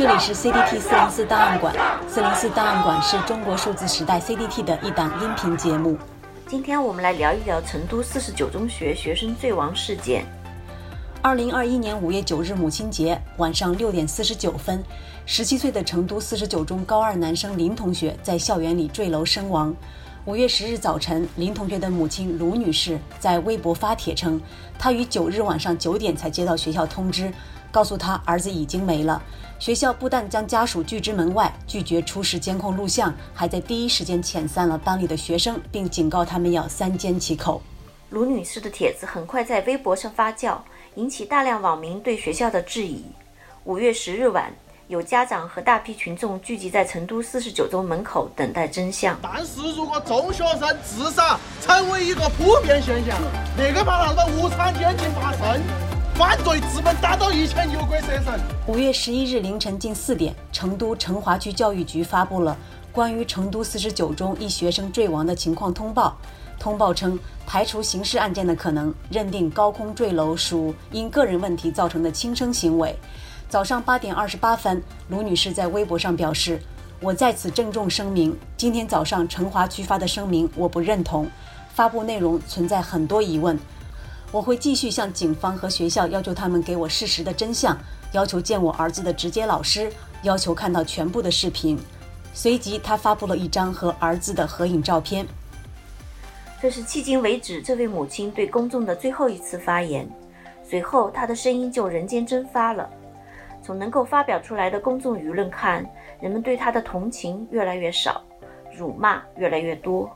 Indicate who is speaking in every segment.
Speaker 1: 这里是 CDT 四零四档案馆。四零四档案馆是中国数字时代 CDT 的一档音频节目。
Speaker 2: 今天我们来聊一聊成都四十九中学学生坠亡事件。
Speaker 1: 二零二一年五月九日母亲节晚上六点四十九分，十七岁的成都四十九中高二男生林同学在校园里坠楼身亡。五月十日早晨，林同学的母亲卢女士在微博发帖称，她于九日晚上九点才接到学校通知。告诉他儿子已经没了。学校不但将家属拒之门外，拒绝出示监控录像，还在第一时间遣散了班里的学生，并警告他们要三缄其口。
Speaker 2: 卢女士的帖子很快在微博上发酵，引起大量网民对学校的质疑。五月十日晚，有家长和大批群众聚集在成都四十九中门口等待真相。
Speaker 3: 但是如果中学生自杀成为一个普遍现象，那个把，那个无产阶级发生。犯罪资本打倒一切牛鬼蛇神。
Speaker 1: 五月十一日凌晨近四点，成都成华区教育局发布了关于成都四十九中一学生坠亡的情况通报。通报称，排除刑事案件的可能，认定高空坠楼属因个人问题造成的轻生行为。早上八点二十八分，卢女士在微博上表示：“我在此郑重声明，今天早上成华区发的声明我不认同，发布内容存在很多疑问。”我会继续向警方和学校要求他们给我事实的真相，要求见我儿子的直接老师，要求看到全部的视频。随即，他发布了一张和儿子的合影照片。
Speaker 2: 这是迄今为止这位母亲对公众的最后一次发言。随后，她的声音就人间蒸发了。从能够发表出来的公众舆论看，人们对她的同情越来越少，辱骂越来越多。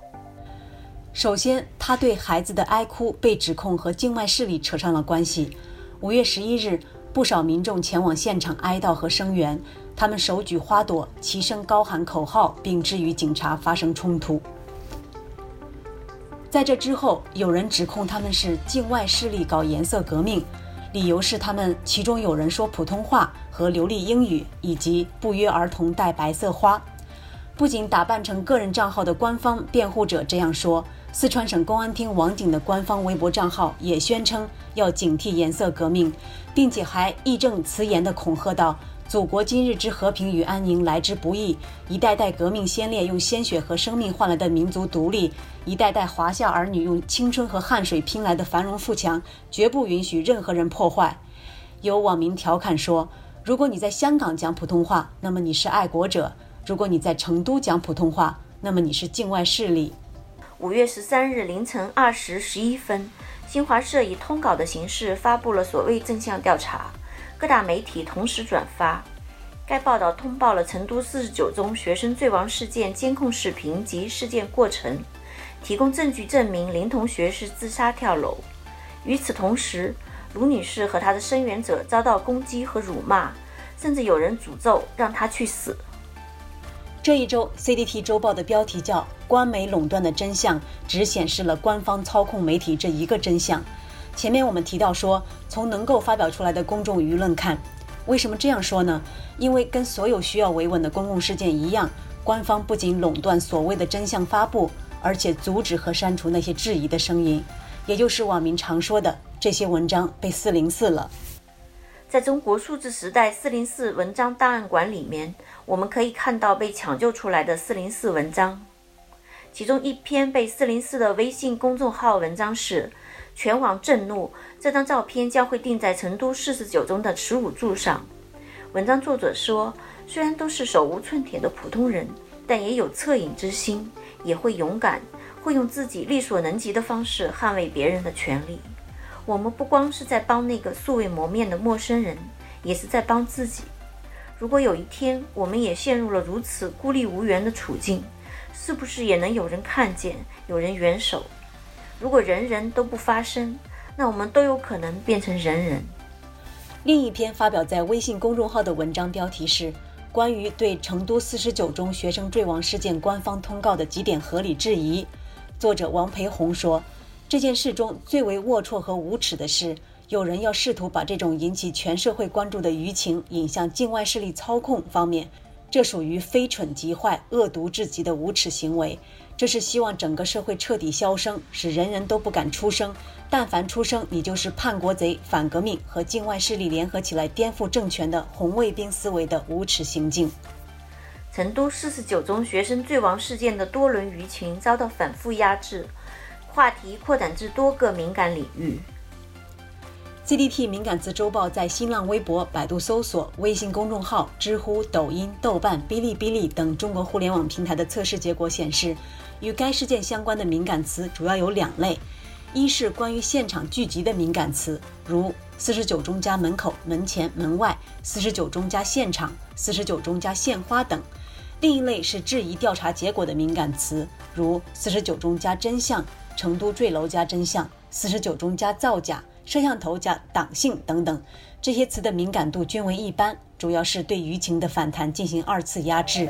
Speaker 1: 首先，他对孩子的哀哭被指控和境外势力扯上了关系。五月十一日，不少民众前往现场哀悼和声援，他们手举花朵，齐声高喊口号，并致与警察发生冲突。在这之后，有人指控他们是境外势力搞颜色革命，理由是他们其中有人说普通话和流利英语，以及不约而同戴白色花。不仅打扮成个人账号的官方辩护者这样说。四川省公安厅网警的官方微博账号也宣称要警惕颜色革命，并且还义正辞严地恐吓道：“祖国今日之和平与安宁来之不易，一代代革命先烈用鲜血和生命换来的民族独立，一代代华夏儿女用青春和汗水拼来的繁荣富强，绝不允许任何人破坏。”有网民调侃说：“如果你在香港讲普通话，那么你是爱国者；如果你在成都讲普通话，那么你是境外势力。”
Speaker 2: 五月十三日凌晨二时十一分，新华社以通稿的形式发布了所谓正向调查，各大媒体同时转发。该报道通报了成都四十九中学生坠亡事件监控视频及事件过程，提供证据证明林同学是自杀跳楼。与此同时，卢女士和她的声援者遭到攻击和辱骂，甚至有人诅咒让她去死。
Speaker 1: 这一周，CDT 周报的标题叫“官媒垄断的真相”，只显示了官方操控媒体这一个真相。前面我们提到说，从能够发表出来的公众舆论看，为什么这样说呢？因为跟所有需要维稳的公共事件一样，官方不仅垄断所谓的真相发布，而且阻止和删除那些质疑的声音，也就是网民常说的这些文章被四零四了。
Speaker 2: 在中国数字时代四零四文章档案馆里面，我们可以看到被抢救出来的四零四文章。其中一篇被四零四的微信公众号文章是“全网震怒”，这张照片将会钉在成都四十九中的耻辱柱上。文章作者说，虽然都是手无寸铁的普通人，但也有恻隐之心，也会勇敢，会用自己力所能及的方式捍卫别人的权利。我们不光是在帮那个素未谋面的陌生人，也是在帮自己。如果有一天我们也陷入了如此孤立无援的处境，是不是也能有人看见，有人援手？如果人人都不发声，那我们都有可能变成人人。
Speaker 1: 另一篇发表在微信公众号的文章标题是《关于对成都四十九中学生坠亡事件官方通告的几点合理质疑》，作者王培红说。这件事中最为龌龊和无耻的是，有人要试图把这种引起全社会关注的舆情引向境外势力操控方面，这属于非蠢即坏、恶毒至极的无耻行为。这是希望整个社会彻底消声，使人人都不敢出声。但凡出声，你就是叛国贼、反革命和境外势力联合起来颠覆政权的红卫兵思维的无耻行径。
Speaker 2: 成都四十九中学生坠亡事件的多轮舆情遭到反复压制，话题扩展至多个敏感领域。
Speaker 1: CDT 敏感词周报在新浪微博、百度搜索、微信公众号、知乎、抖音、豆瓣、哔哩哔哩等中国互联网平台的测试结果显示，与该事件相关的敏感词主要有两类：一是关于现场聚集的敏感词，如四十九中加门口、门前、门外；四十九中加现场、四十九中加献花等；另一类是质疑调查结果的敏感词，如四十九中加真相、成都坠楼加真相、四十九中加造假。摄像头加党性等等，这些词的敏感度均为一般，主要是对舆情的反弹进行二次压制。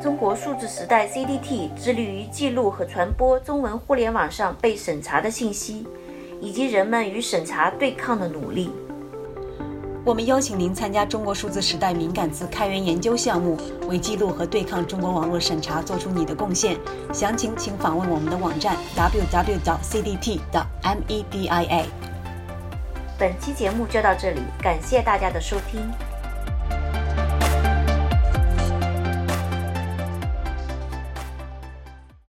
Speaker 2: 中国数字时代 CDT 致力于记录和传播中文互联网上被审查的信息，以及人们与审查对抗的努力。
Speaker 1: 我们邀请您参加中国数字时代敏感词开源研究项目，为记录和对抗中国网络审查做出你的贡献。详情请访问我们的网站 www.cdt.media。
Speaker 2: 本期节目就到这里，感谢大家的收听。